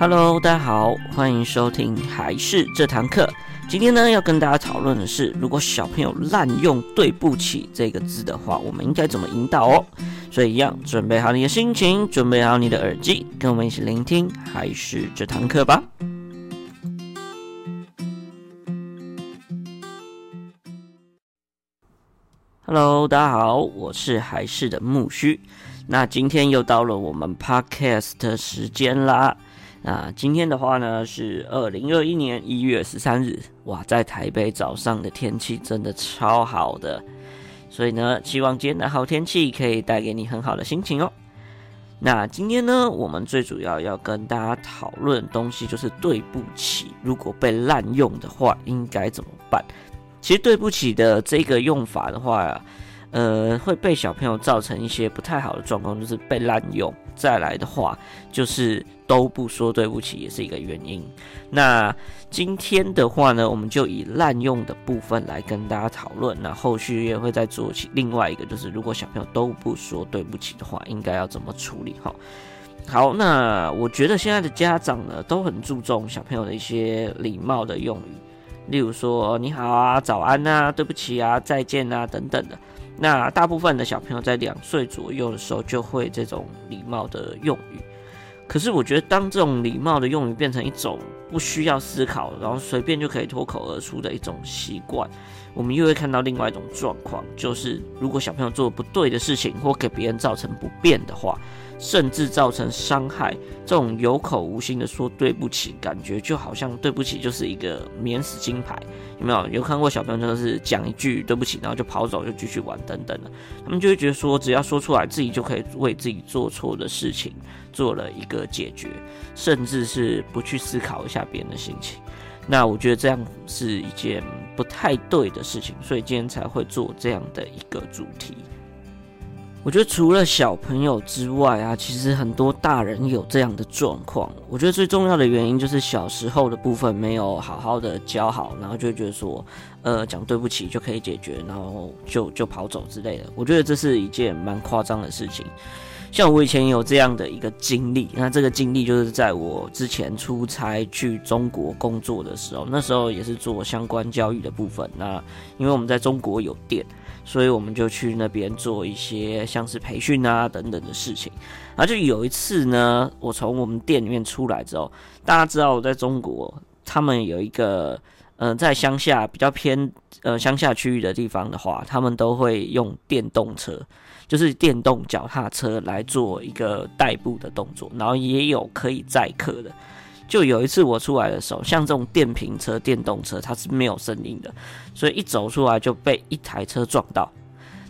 Hello，大家好，欢迎收听还是这堂课。今天呢，要跟大家讨论的是，如果小朋友滥用“对不起”这个字的话，我们应该怎么引导哦？所以，一样准备好你的心情，准备好你的耳机，跟我们一起聆听还是这堂课吧。Hello，大家好，我是还是的木须。那今天又到了我们 Podcast 的时间啦。那今天的话呢，是二零二一年一月十三日，哇，在台北早上的天气真的超好的，所以呢，希望今天的好天气可以带给你很好的心情哦。那今天呢，我们最主要要跟大家讨论的东西就是对不起，如果被滥用的话，应该怎么办？其实对不起的这个用法的话，呃，会被小朋友造成一些不太好的状况，就是被滥用。再来的话，就是都不说对不起，也是一个原因。那今天的话呢，我们就以滥用的部分来跟大家讨论。那后续也会再做起另外一个，就是如果小朋友都不说对不起的话，应该要怎么处理？哈，好，那我觉得现在的家长呢，都很注重小朋友的一些礼貌的用语，例如说你好啊、早安啊、对不起啊、再见啊等等的。那大部分的小朋友在两岁左右的时候就会这种礼貌的用语，可是我觉得当这种礼貌的用语变成一种不需要思考，然后随便就可以脱口而出的一种习惯，我们又会看到另外一种状况，就是如果小朋友做不对的事情或给别人造成不便的话。甚至造成伤害，这种有口无心的说对不起，感觉就好像对不起就是一个免死金牌，有没有？有看过小朋友就是讲一句对不起，然后就跑走，就继续玩等等的，他们就会觉得说，只要说出来，自己就可以为自己做错的事情做了一个解决，甚至是不去思考一下别人的心情。那我觉得这样是一件不太对的事情，所以今天才会做这样的一个主题。我觉得除了小朋友之外啊，其实很多大人有这样的状况。我觉得最重要的原因就是小时候的部分没有好好的教好，然后就觉得说，呃，讲对不起就可以解决，然后就就跑走之类的。我觉得这是一件蛮夸张的事情。像我以前有这样的一个经历，那这个经历就是在我之前出差去中国工作的时候，那时候也是做相关教育的部分。那因为我们在中国有店。所以我们就去那边做一些像是培训啊等等的事情，然后就有一次呢，我从我们店里面出来之后，大家知道我在中国，他们有一个呃在乡下比较偏呃乡下区域的地方的话，他们都会用电动车，就是电动脚踏车来做一个代步的动作，然后也有可以载客的。就有一次我出来的时候，像这种电瓶车、电动车，它是没有声音的，所以一走出来就被一台车撞到，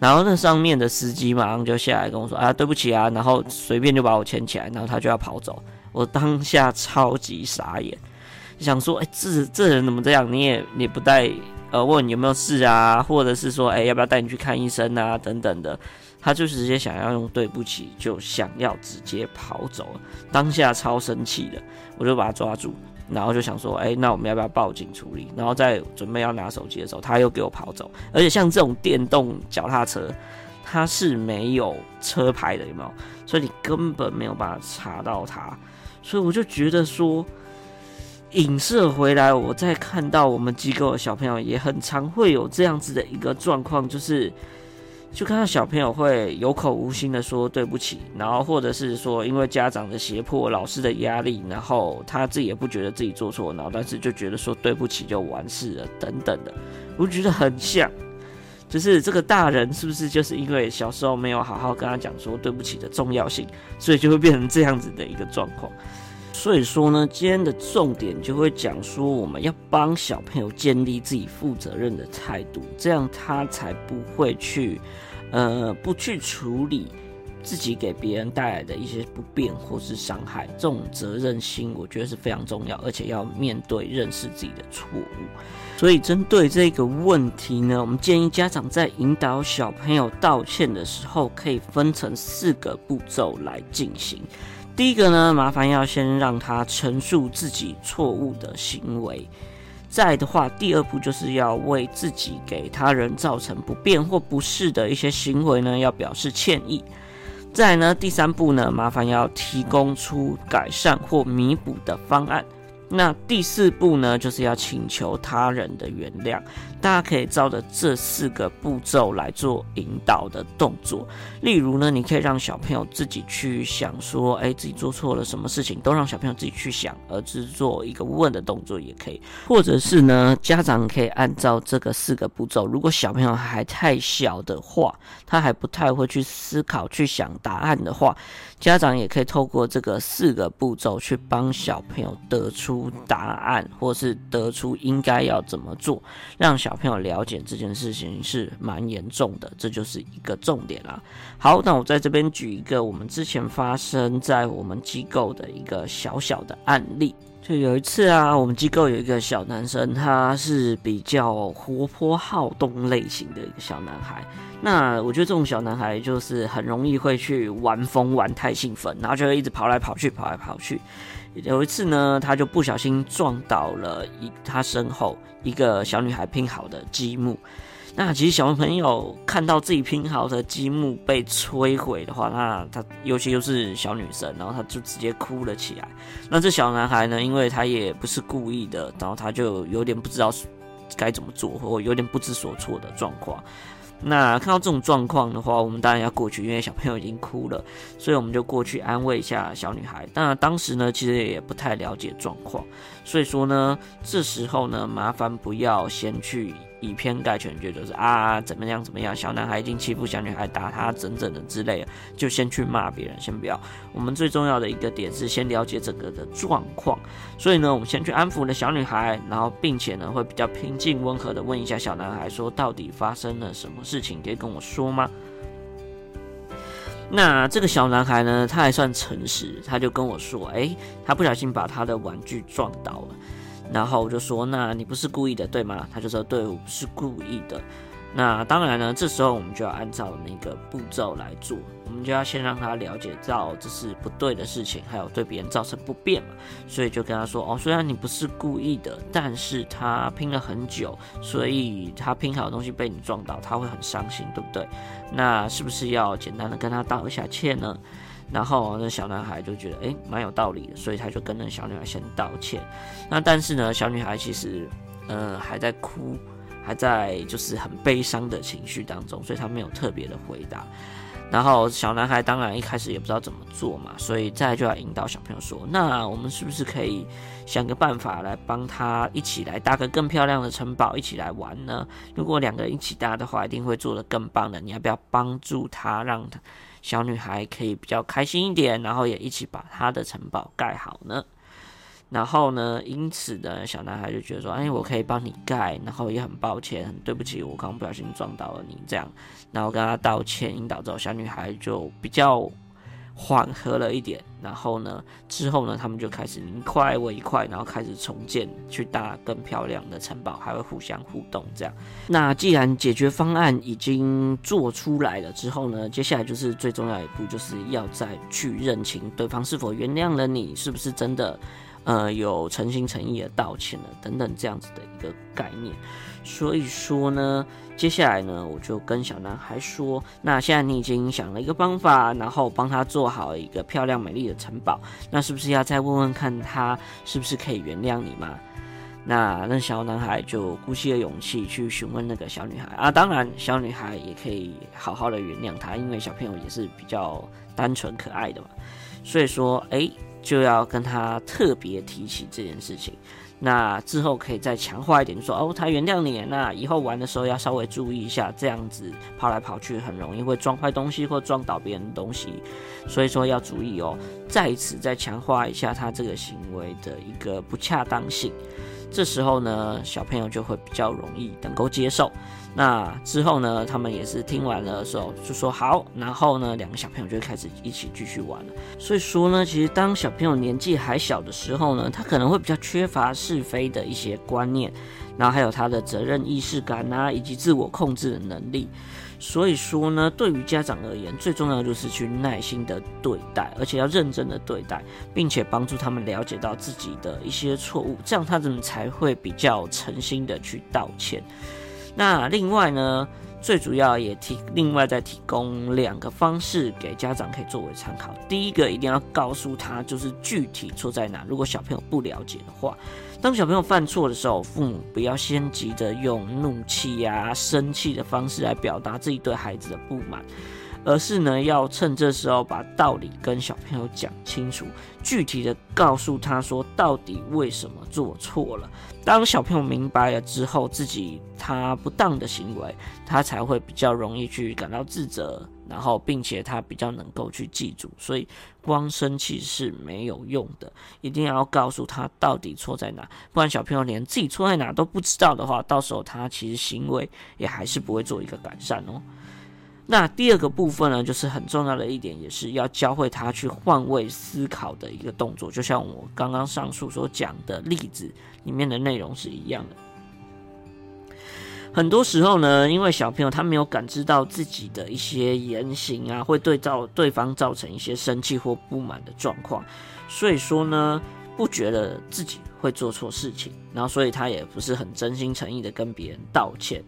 然后那上面的司机马上就下来跟我说：“啊，对不起啊！”然后随便就把我牵起来，然后他就要跑走。我当下超级傻眼，想说：“哎、这这人怎么这样？你也你不带呃问有没有事啊，或者是说，哎、要不要带你去看医生啊？等等的。”他就是直接想要用对不起，就想要直接跑走了。当下超生气的，我就把他抓住，然后就想说，哎、那我们要不要报警处理？然后在准备要拿手机的时候，他又给我跑走。而且像这种电动脚踏车，它是没有车牌的，有没有？所以你根本没有办法查到它。所以我就觉得说，影射回来，我在看到我们机构的小朋友也很常会有这样子的一个状况，就是。就看到小朋友会有口无心的说对不起，然后或者是说因为家长的胁迫、老师的压力，然后他自己也不觉得自己做错，然后但是就觉得说对不起就完事了等等的，我觉得很像，就是这个大人是不是就是因为小时候没有好好跟他讲说对不起的重要性，所以就会变成这样子的一个状况。所以说呢，今天的重点就会讲说，我们要帮小朋友建立自己负责任的态度，这样他才不会去，呃，不去处理自己给别人带来的一些不便或是伤害。这种责任心，我觉得是非常重要，而且要面对认识自己的错误。所以针对这个问题呢，我们建议家长在引导小朋友道歉的时候，可以分成四个步骤来进行。第一个呢，麻烦要先让他陈述自己错误的行为。再的话，第二步就是要为自己给他人造成不便或不适的一些行为呢，要表示歉意。再呢，第三步呢，麻烦要提供出改善或弥补的方案。那第四步呢，就是要请求他人的原谅。大家可以照着这四个步骤来做引导的动作。例如呢，你可以让小朋友自己去想说，哎，自己做错了什么事情，都让小朋友自己去想，而只做一个问的动作也可以。或者是呢，家长可以按照这个四个步骤。如果小朋友还太小的话，他还不太会去思考、去想答案的话，家长也可以透过这个四个步骤去帮小朋友得出答案，或是得出应该要怎么做，让小。朋友了解这件事情是蛮严重的，这就是一个重点啦。好，那我在这边举一个我们之前发生在我们机构的一个小小的案例。就有一次啊，我们机构有一个小男生，他是比较活泼好动类型的一个小男孩。那我觉得这种小男孩就是很容易会去玩疯，玩太兴奋，然后就会一直跑来跑去，跑来跑去。有一次呢，他就不小心撞倒了一他身后一个小女孩拼好的积木。那其实小朋友看到自己拼好的积木被摧毁的话，那他尤其又是小女生，然后他就直接哭了起来。那这小男孩呢，因为他也不是故意的，然后他就有点不知道该怎么做，或有点不知所措的状况。那看到这种状况的话，我们当然要过去，因为小朋友已经哭了，所以我们就过去安慰一下小女孩。当然当时呢，其实也不太了解状况，所以说呢，这时候呢，麻烦不要先去。以偏概全，觉得是啊，怎么样怎么样，小男孩已经欺负小女孩，打他整整的之类的，就先去骂别人，先不要。我们最重要的一个点是先了解整个的状况，所以呢，我们先去安抚了小女孩，然后并且呢，会比较平静温和的问一下小男孩，说到底发生了什么事情，可以跟我说吗？那这个小男孩呢，他还算诚实，他就跟我说，诶，他不小心把他的玩具撞倒了。然后我就说：“那你不是故意的，对吗？”他就说：“对，我不是故意的。”那当然呢，这时候我们就要按照那个步骤来做，我们就要先让他了解到这是不对的事情，还有对别人造成不便嘛。所以就跟他说：“哦，虽然你不是故意的，但是他拼了很久，所以他拼好的东西被你撞倒，他会很伤心，对不对？那是不是要简单的跟他道一下歉呢？”然后那小男孩就觉得诶蛮有道理的，所以他就跟那小女孩先道歉。那但是呢，小女孩其实呃还在哭，还在就是很悲伤的情绪当中，所以他没有特别的回答。然后小男孩当然一开始也不知道怎么做嘛，所以再就要引导小朋友说：那我们是不是可以想个办法来帮他一起来搭个更漂亮的城堡，一起来玩呢？如果两个人一起搭的话，一定会做得更棒的。你要不要帮助他，让他？小女孩可以比较开心一点，然后也一起把她的城堡盖好呢。然后呢，因此呢，小男孩就觉得说：“哎，我可以帮你盖，然后也很抱歉，很对不起，我刚刚不小心撞到了你。”这样，然后跟他道歉，引导之后，小女孩就比较。缓和了一点，然后呢，之后呢，他们就开始一块我一块，然后开始重建，去搭更漂亮的城堡，还会互相互动这样。那既然解决方案已经做出来了之后呢，接下来就是最重要一步，就是要再去认清对方是否原谅了你，是不是真的。呃，有诚心诚意的道歉了，等等这样子的一个概念。所以说呢，接下来呢，我就跟小男孩说，那现在你已经想了一个方法，然后帮他做好一个漂亮美丽的城堡，那是不是要再问问看他是不是可以原谅你嘛？那那小男孩就鼓起了勇气去询问那个小女孩啊，当然小女孩也可以好好的原谅他，因为小朋友也是比较单纯可爱的嘛。所以说，哎、就要跟他特别提起这件事情，那之后可以再强化一点，就说哦，他原谅你，那以后玩的时候要稍微注意一下，这样子跑来跑去很容易会撞坏东西或撞倒别人的东西，所以说要注意哦。再一次再强化一下他这个行为的一个不恰当性，这时候呢，小朋友就会比较容易能够接受。那之后呢，他们也是听完了的时候就说好，然后呢，两个小朋友就开始一起继续玩了。所以说呢，其实当小朋友年纪还小的时候呢，他可能会比较缺乏是非的一些观念，然后还有他的责任意识感啊，以及自我控制的能力。所以说呢，对于家长而言，最重要的就是去耐心的对待，而且要认真的对待，并且帮助他们了解到自己的一些错误，这样他们才会比较诚心的去道歉。那另外呢，最主要也提另外再提供两个方式给家长可以作为参考。第一个一定要告诉他就是具体错在哪。如果小朋友不了解的话，当小朋友犯错的时候，父母不要先急着用怒气呀、生气的方式来表达自己对孩子的不满。而是呢，要趁这时候把道理跟小朋友讲清楚，具体的告诉他说到底为什么做错了。当小朋友明白了之后，自己他不当的行为，他才会比较容易去感到自责，然后并且他比较能够去记住。所以光生气是没有用的，一定要告诉他到底错在哪，不然小朋友连自己错在哪都不知道的话，到时候他其实行为也还是不会做一个改善哦。那第二个部分呢，就是很重要的一点，也是要教会他去换位思考的一个动作。就像我刚刚上述所讲的例子里面的内容是一样的。很多时候呢，因为小朋友他没有感知到自己的一些言行啊，会对造对方造成一些生气或不满的状况，所以说呢，不觉得自己会做错事情，然后所以他也不是很真心诚意的跟别人道歉。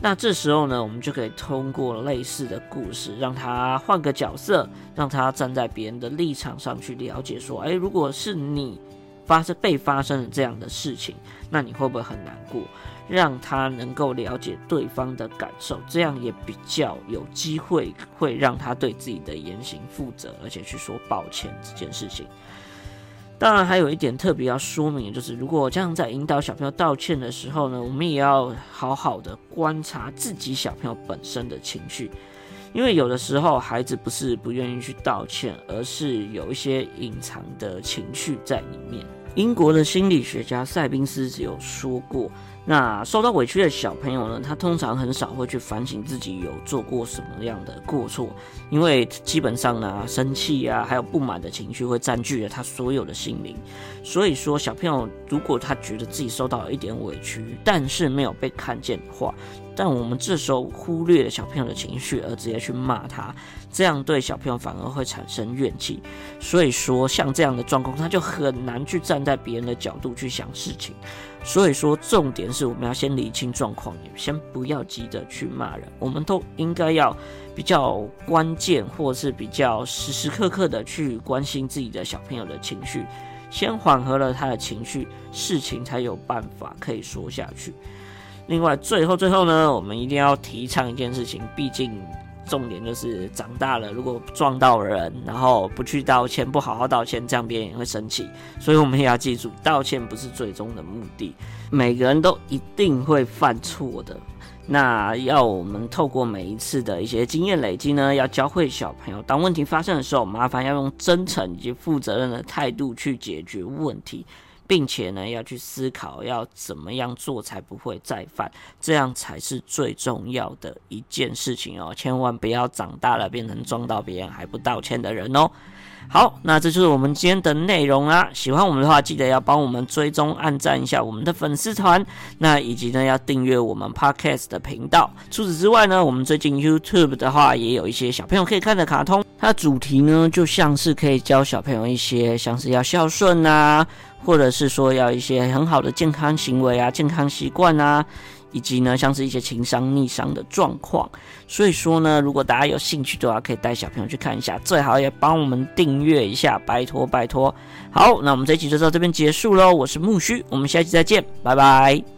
那这时候呢，我们就可以通过类似的故事，让他换个角色，让他站在别人的立场上去了解，说，诶，如果是你发生被发生了这样的事情，那你会不会很难过？让他能够了解对方的感受，这样也比较有机会会让他对自己的言行负责，而且去说抱歉这件事情。当然，还有一点特别要说明，就是如果这样在引导小朋友道歉的时候呢，我们也要好好的观察自己小朋友本身的情绪，因为有的时候孩子不是不愿意去道歉，而是有一些隐藏的情绪在里面。英国的心理学家塞宾斯只有说过。那受到委屈的小朋友呢，他通常很少会去反省自己有做过什么样的过错，因为基本上呢，生气啊，还有不满的情绪会占据了他所有的心灵。所以说，小朋友如果他觉得自己受到了一点委屈，但是没有被看见的话，但我们这时候忽略了小朋友的情绪，而直接去骂他，这样对小朋友反而会产生怨气。所以说，像这样的状况，他就很难去站在别人的角度去想事情。所以说，重点是我们要先理清状况，也先不要急着去骂人。我们都应该要比较关键，或是比较时时刻刻的去关心自己的小朋友的情绪，先缓和了他的情绪，事情才有办法可以说下去。另外，最后最后呢，我们一定要提倡一件事情，毕竟。重点就是长大了，如果撞到人，然后不去道歉，不好好道歉，这样别人也会生气。所以我们也要记住，道歉不是最终的目的。每个人都一定会犯错的。那要我们透过每一次的一些经验累积呢，要教会小朋友，当问题发生的时候，麻烦要用真诚以及负责任的态度去解决问题。并且呢，要去思考要怎么样做才不会再犯，这样才是最重要的一件事情哦。千万不要长大了变成撞到别人还不道歉的人哦。好，那这就是我们今天的内容啦。喜欢我们的话，记得要帮我们追踪、按赞一下我们的粉丝团，那以及呢要订阅我们 Podcast 的频道。除此之外呢，我们最近 YouTube 的话也有一些小朋友可以看的卡通，它主题呢就像是可以教小朋友一些像是要孝顺啊。或者是说要一些很好的健康行为啊、健康习惯啊，以及呢像是一些情商逆商的状况。所以说呢，如果大家有兴趣的话，可以带小朋友去看一下，最好也帮我们订阅一下，拜托拜托。好，那我们这一集就到这边结束喽。我是木须，我们下期再见，拜拜。